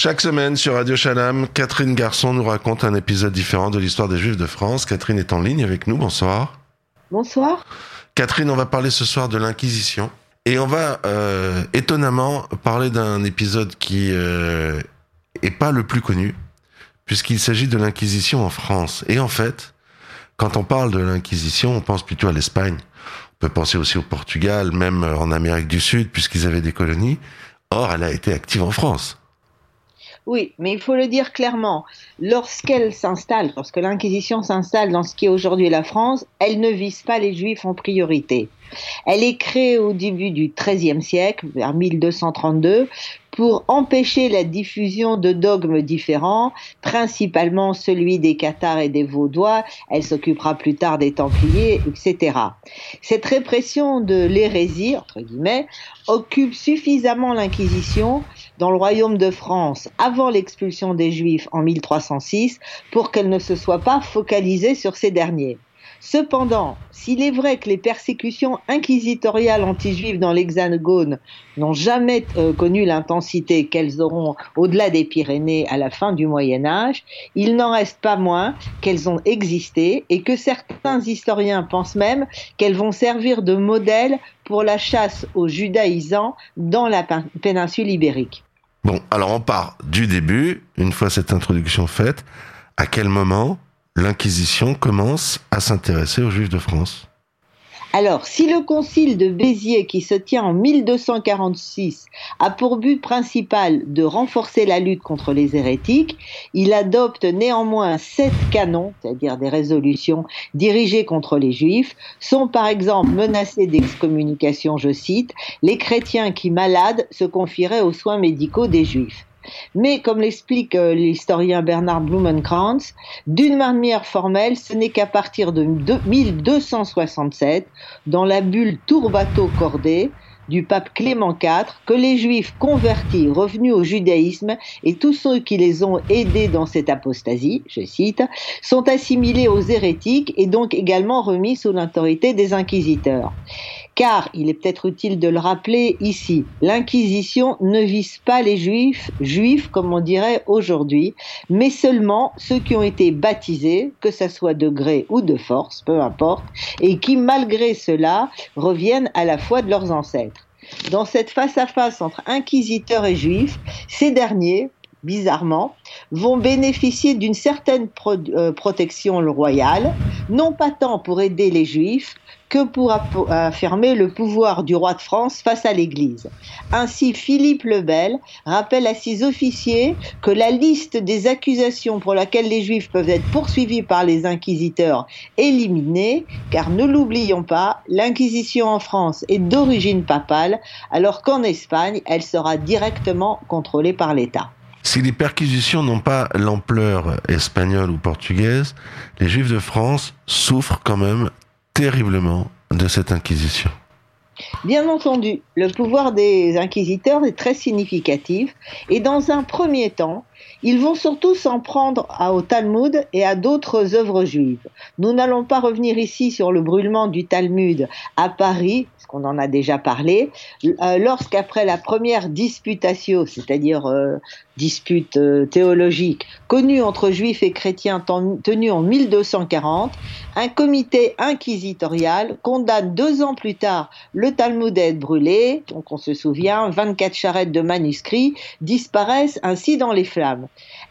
Chaque semaine sur Radio Shalom, Catherine Garçon nous raconte un épisode différent de l'histoire des Juifs de France. Catherine est en ligne avec nous. Bonsoir. Bonsoir. Catherine, on va parler ce soir de l'Inquisition. Et on va euh, étonnamment parler d'un épisode qui euh, est pas le plus connu, puisqu'il s'agit de l'Inquisition en France. Et en fait, quand on parle de l'Inquisition, on pense plutôt à l'Espagne. On peut penser aussi au Portugal, même en Amérique du Sud, puisqu'ils avaient des colonies. Or, elle a été active en France. Oui, mais il faut le dire clairement, lorsqu'elle s'installe, lorsque l'Inquisition s'installe dans ce qui est aujourd'hui la France, elle ne vise pas les Juifs en priorité. Elle est créée au début du XIIIe siècle, vers 1232, pour empêcher la diffusion de dogmes différents, principalement celui des cathares et des vaudois, elle s'occupera plus tard des templiers, etc. Cette répression de l'hérésie, entre guillemets, occupe suffisamment l'Inquisition dans le royaume de France avant l'expulsion des Juifs en 1306 pour qu'elle ne se soit pas focalisée sur ces derniers. Cependant, s'il est vrai que les persécutions inquisitoriales anti-juives dans l'Hexagone n'ont jamais euh, connu l'intensité qu'elles auront au-delà des Pyrénées à la fin du Moyen Âge, il n'en reste pas moins qu'elles ont existé et que certains historiens pensent même qu'elles vont servir de modèle pour la chasse aux judaïsants dans la péninsule ibérique. Bon, alors on part du début, une fois cette introduction faite, à quel moment l'Inquisition commence à s'intéresser aux Juifs de France? Alors, si le concile de Béziers, qui se tient en 1246, a pour but principal de renforcer la lutte contre les hérétiques, il adopte néanmoins sept canons, c'est-à-dire des résolutions dirigées contre les juifs, sont par exemple menacés d'excommunication, je cite, les chrétiens qui malades se confieraient aux soins médicaux des juifs. Mais comme l'explique euh, l'historien Bernard Blumenkrantz, d'une manière formelle, ce n'est qu'à partir de 1267, dans la bulle Tourbato Cordée, du pape Clément IV que les juifs convertis revenus au judaïsme et tous ceux qui les ont aidés dans cette apostasie, je cite, sont assimilés aux hérétiques et donc également remis sous l'autorité des inquisiteurs. Car, il est peut-être utile de le rappeler ici, l'Inquisition ne vise pas les juifs, juifs comme on dirait aujourd'hui, mais seulement ceux qui ont été baptisés, que ce soit de gré ou de force, peu importe, et qui malgré cela reviennent à la foi de leurs ancêtres. Dans cette face-à-face entre inquisiteurs et juifs, ces derniers, bizarrement, vont bénéficier d'une certaine euh, protection royale, non pas tant pour aider les juifs que pour affirmer le pouvoir du roi de France face à l'Église. Ainsi, Philippe le Bel rappelle à ses officiers que la liste des accusations pour laquelle les Juifs peuvent être poursuivis par les inquisiteurs est éliminée, car ne l'oublions pas, l'Inquisition en France est d'origine papale, alors qu'en Espagne, elle sera directement contrôlée par l'État. Si les perquisitions n'ont pas l'ampleur espagnole ou portugaise, les Juifs de France souffrent quand même terriblement de cette inquisition. Bien entendu, le pouvoir des inquisiteurs est très significatif et dans un premier temps, ils vont surtout s'en prendre au Talmud et à d'autres œuvres juives. Nous n'allons pas revenir ici sur le brûlement du Talmud à Paris, parce qu'on en a déjà parlé, euh, lorsqu'après la première disputatio, c'est-à-dire euh, dispute euh, théologique connue entre juifs et chrétiens tenue en 1240, un comité inquisitorial condamne deux ans plus tard le Talmud à être brûlé, donc on se souvient, 24 charrettes de manuscrits disparaissent ainsi dans les flammes. femme.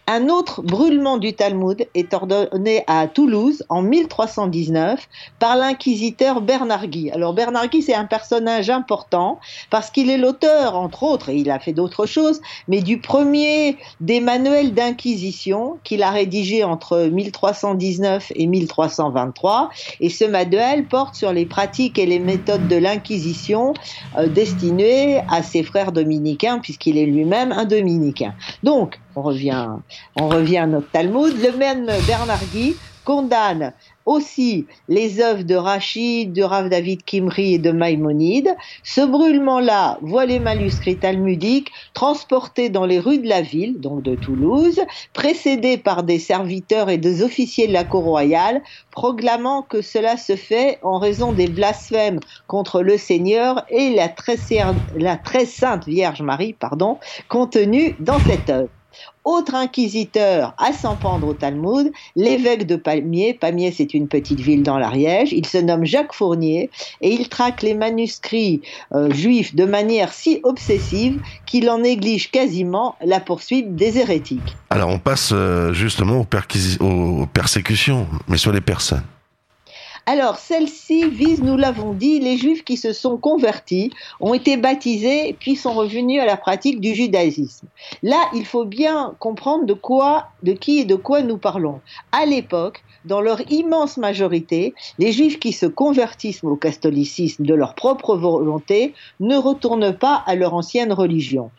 Un autre brûlement du Talmud est ordonné à Toulouse en 1319 par l'inquisiteur Bernard Guy. Alors Bernard Guy, c'est un personnage important parce qu'il est l'auteur, entre autres, et il a fait d'autres choses, mais du premier des manuels d'inquisition qu'il a rédigé entre 1319 et 1323. Et ce manuel porte sur les pratiques et les méthodes de l'inquisition euh, destinées à ses frères dominicains, puisqu'il est lui-même un dominicain. Donc, on revient, on revient à notre Talmud. Le même Bernard Guy condamne aussi les œuvres de Rachid, de Rav David Kimri et de Maïmonide. Ce brûlement-là voit les manuscrits talmudiques transportés dans les rues de la ville, donc de Toulouse, précédés par des serviteurs et des officiers de la cour royale, proclamant que cela se fait en raison des blasphèmes contre le Seigneur et la très, sainte Vierge Marie, pardon, contenue dans cette œuvre. Autre inquisiteur à s'en pendre au Talmud, l'évêque de Pamiers. Pamiers, c'est une petite ville dans l'Ariège. Il se nomme Jacques Fournier et il traque les manuscrits euh, juifs de manière si obsessive qu'il en néglige quasiment la poursuite des hérétiques. Alors on passe euh, justement aux persécutions, mais sur les personnes. Alors, celle-ci vise, nous l'avons dit, les juifs qui se sont convertis, ont été baptisés, puis sont revenus à la pratique du judaïsme. Là, il faut bien comprendre de quoi, de qui et de quoi nous parlons. À l'époque, dans leur immense majorité, les juifs qui se convertissent au catholicisme de leur propre volonté ne retournent pas à leur ancienne religion.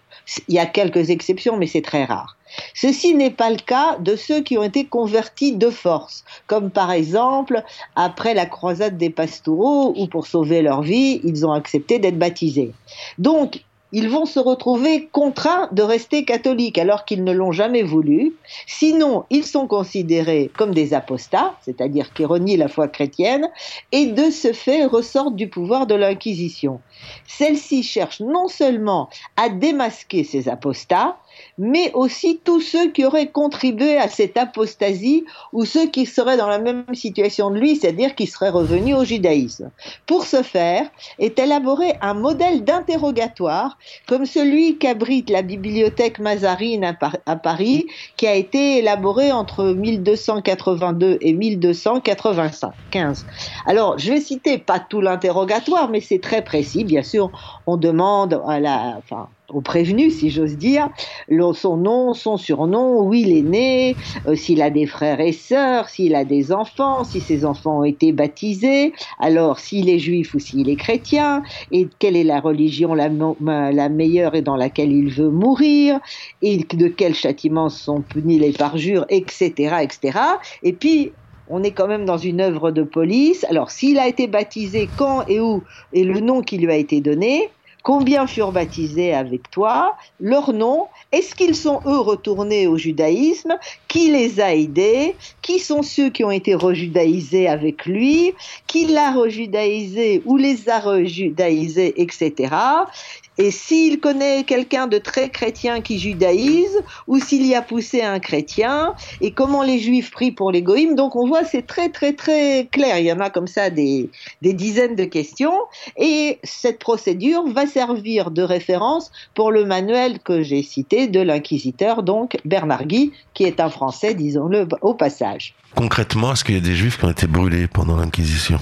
Il y a quelques exceptions, mais c'est très rare. Ceci n'est pas le cas de ceux qui ont été convertis de force, comme par exemple après la croisade des Pastoureaux, où pour sauver leur vie, ils ont accepté d'être baptisés. Donc, ils vont se retrouver contraints de rester catholiques alors qu'ils ne l'ont jamais voulu. Sinon, ils sont considérés comme des apostats, c'est-à-dire qui renient la foi chrétienne, et de ce fait ressortent du pouvoir de l'Inquisition. Celle-ci cherche non seulement à démasquer ces apostats, mais aussi tous ceux qui auraient contribué à cette apostasie ou ceux qui seraient dans la même situation de lui, c'est-à-dire qui seraient revenus au judaïsme. Pour ce faire, est élaboré un modèle d'interrogatoire comme celui qu'abrite la bibliothèque Mazarine à Paris, qui a été élaboré entre 1282 et 1295. Alors, je vais citer pas tout l'interrogatoire, mais c'est très précis. Bien sûr, on demande à la, au prévenu, si j'ose dire, son nom, son surnom, où il est né, euh, s'il a des frères et sœurs, s'il a des enfants, si ses enfants ont été baptisés, alors s'il est juif ou s'il est chrétien, et quelle est la religion la, la, meilleure et dans laquelle il veut mourir, et de quels châtiments sont punis les parjures, etc., etc. Et puis, on est quand même dans une œuvre de police. Alors, s'il a été baptisé quand et où, et le nom qui lui a été donné, Combien furent baptisés avec toi Leur nom Est-ce qu'ils sont eux retournés au judaïsme Qui les a aidés Qui sont ceux qui ont été rejudaïsés avec lui Qui l'a rejudaïsé ou les a rejudaïsés, etc. Et s'il connaît quelqu'un de très chrétien qui judaïse, ou s'il y a poussé un chrétien, et comment les juifs prient pour les. Donc on voit, c'est très très très clair. Il y en a comme ça des, des dizaines de questions. Et cette procédure va servir de référence pour le manuel que j'ai cité de l'inquisiteur, donc Bernard Guy, qui est un Français, disons-le au passage. Concrètement, est-ce qu'il y a des juifs qui ont été brûlés pendant l'Inquisition?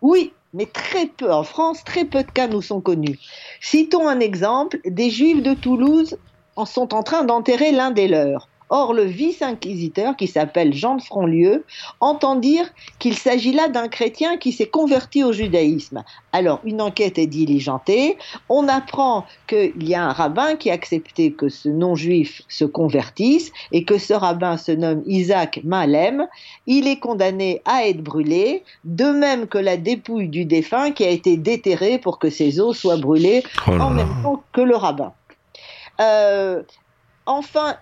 Oui, mais très peu. En France, très peu de cas nous sont connus. Citons un exemple, des juifs de Toulouse en sont en train d'enterrer l'un des leurs. Or, le vice-inquisiteur, qui s'appelle Jean de Frontlieu, entend dire qu'il s'agit là d'un chrétien qui s'est converti au judaïsme. Alors, une enquête est diligentée. On apprend qu'il y a un rabbin qui a accepté que ce non-juif se convertisse et que ce rabbin se nomme Isaac Malem. Il est condamné à être brûlé, de même que la dépouille du défunt qui a été déterrée pour que ses os soient brûlés oh en même temps que le rabbin. Euh, enfin,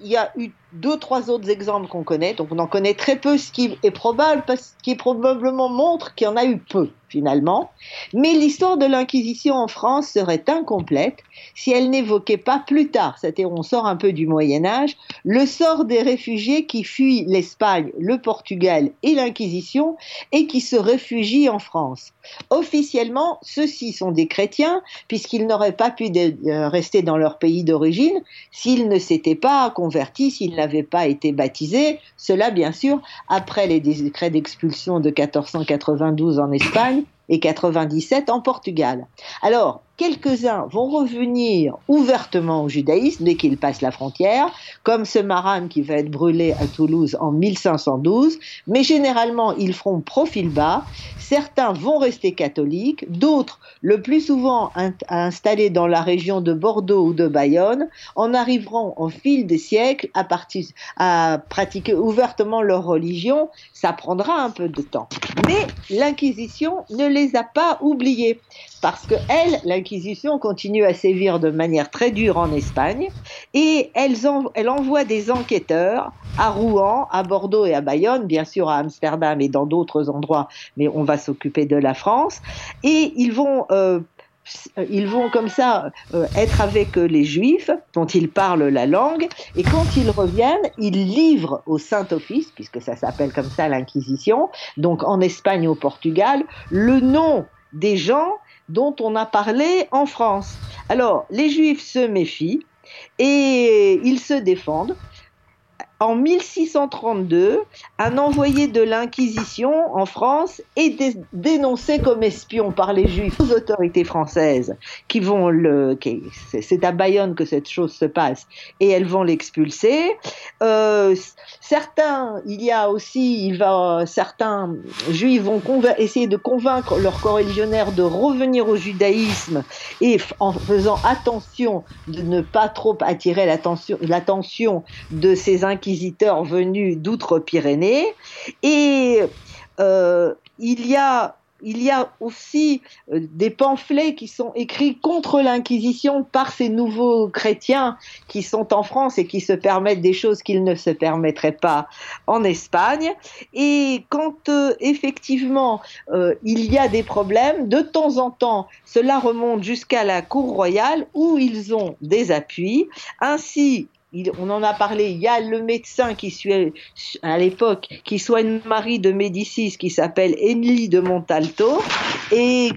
il y a eu deux, trois autres exemples qu'on connaît, donc on en connaît très peu, ce qui est probable, parce, ce qui probablement montre qu'il y en a eu peu finalement. Mais l'histoire de l'Inquisition en France serait incomplète si elle n'évoquait pas plus tard, c'est-à-dire on sort un peu du Moyen Âge, le sort des réfugiés qui fuient l'Espagne, le Portugal et l'Inquisition et qui se réfugient en France. Officiellement, ceux-ci sont des chrétiens puisqu'ils n'auraient pas pu euh, rester dans leur pays d'origine s'ils ne s'étaient pas convertis, s'ils n'avaient pas été baptisés. Cela, bien sûr, après les décrets d'expulsion de 1492 en Espagne et 97 en Portugal. Alors, quelques-uns vont revenir ouvertement au judaïsme dès qu'ils passent la frontière, comme ce Maran qui va être brûlé à Toulouse en 1512, mais généralement ils feront profil bas. Certains vont rester catholiques, d'autres, le plus souvent installés dans la région de Bordeaux ou de Bayonne, en arriveront au fil des siècles à, à pratiquer ouvertement leur religion. Ça prendra un peu de temps. Mais l'Inquisition ne les a pas oubliés. Parce que elle, l'Inquisition continue à sévir de manière très dure en Espagne et elle, elle envoie des enquêteurs à Rouen, à Bordeaux et à Bayonne, bien sûr à Amsterdam et dans d'autres endroits, mais on va s'occuper de la France et ils vont euh, ils vont comme ça euh, être avec les juifs dont ils parlent la langue et quand ils reviennent, ils livrent au Saint-Office, puisque ça s'appelle comme ça l'Inquisition, donc en Espagne au Portugal, le nom des gens dont on a parlé en France. Alors, les juifs se méfient et ils se défendent en 1632, un envoyé de l'Inquisition en France est dénoncé comme espion par les Juifs aux autorités françaises qui vont le, c'est à Bayonne que cette chose se passe et elles vont l'expulser. Euh, certains, il y a aussi, il va, certains Juifs vont essayer de convaincre leurs corréligionnaires de revenir au judaïsme et en faisant attention de ne pas trop attirer l'attention, de ces inquisiteurs visiteurs venus d'outre-Pyrénées. Et euh, il y a il y a aussi euh, des pamphlets qui sont écrits contre l'Inquisition par ces nouveaux chrétiens qui sont en France et qui se permettent des choses qu'ils ne se permettraient pas en Espagne. Et quand euh, effectivement il y a des problèmes, de temps en temps, cela remonte jusqu'à la Cour royale où ils ont des appuis. Ainsi, on en a parlé, il y a le médecin qui suit à l'époque, qui soigne Marie de Médicis, qui s'appelle Enli de Montalto, et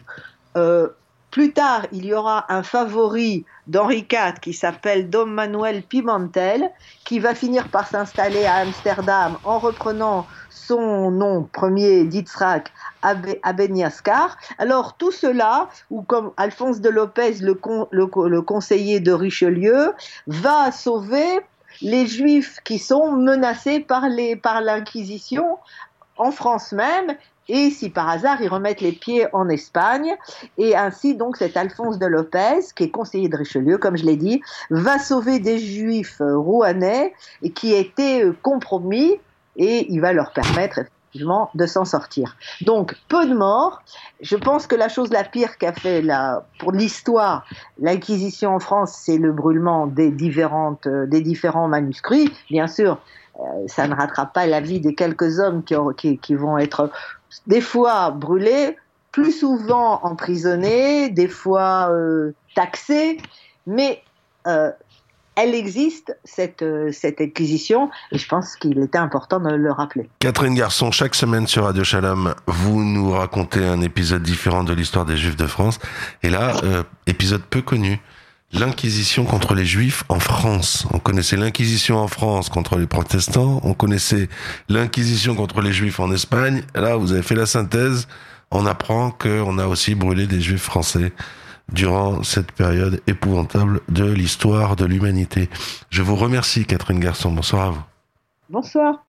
euh, plus tard, il y aura un favori d'Henri IV qui s'appelle Dom Manuel Pimentel, qui va finir par s'installer à Amsterdam en reprenant son nom premier d'Itzrak Abeniascar. Alors tout cela, ou comme Alphonse de Lopez, le, le conseiller de Richelieu, va sauver les juifs qui sont menacés par l'Inquisition en France même et si par hasard ils remettent les pieds en Espagne, et ainsi donc cet Alphonse de Lopez, qui est conseiller de Richelieu, comme je l'ai dit, va sauver des juifs rouennais et qui étaient euh, compromis, et il va leur permettre effectivement de s'en sortir. Donc peu de morts. Je pense que la chose la pire qu'a fait la, pour l'histoire l'Inquisition en France, c'est le brûlement des différentes euh, des différents manuscrits. Bien sûr, euh, ça ne rattrape pas la vie des quelques hommes qui, vont être des fois brûlés, plus souvent emprisonnés, des fois euh, taxés, mais euh, elle existe, cette, cette acquisition, et je pense qu'il était important de le rappeler. Catherine Garçon, chaque semaine sur Radio Shalom, vous nous racontez un épisode différent de l'histoire des Juifs de France. Et là, épisode peu connu l'Inquisition contre les Juifs en France. On connaissait l'Inquisition en France contre les protestants, on connaissait l'Inquisition contre les Juifs en Espagne. Là, vous avez fait la synthèse, on apprend qu'on a aussi brûlé des Juifs français durant cette période épouvantable de l'histoire de l'humanité. Je vous remercie, Catherine Garçon. Bonsoir à vous. Bonsoir.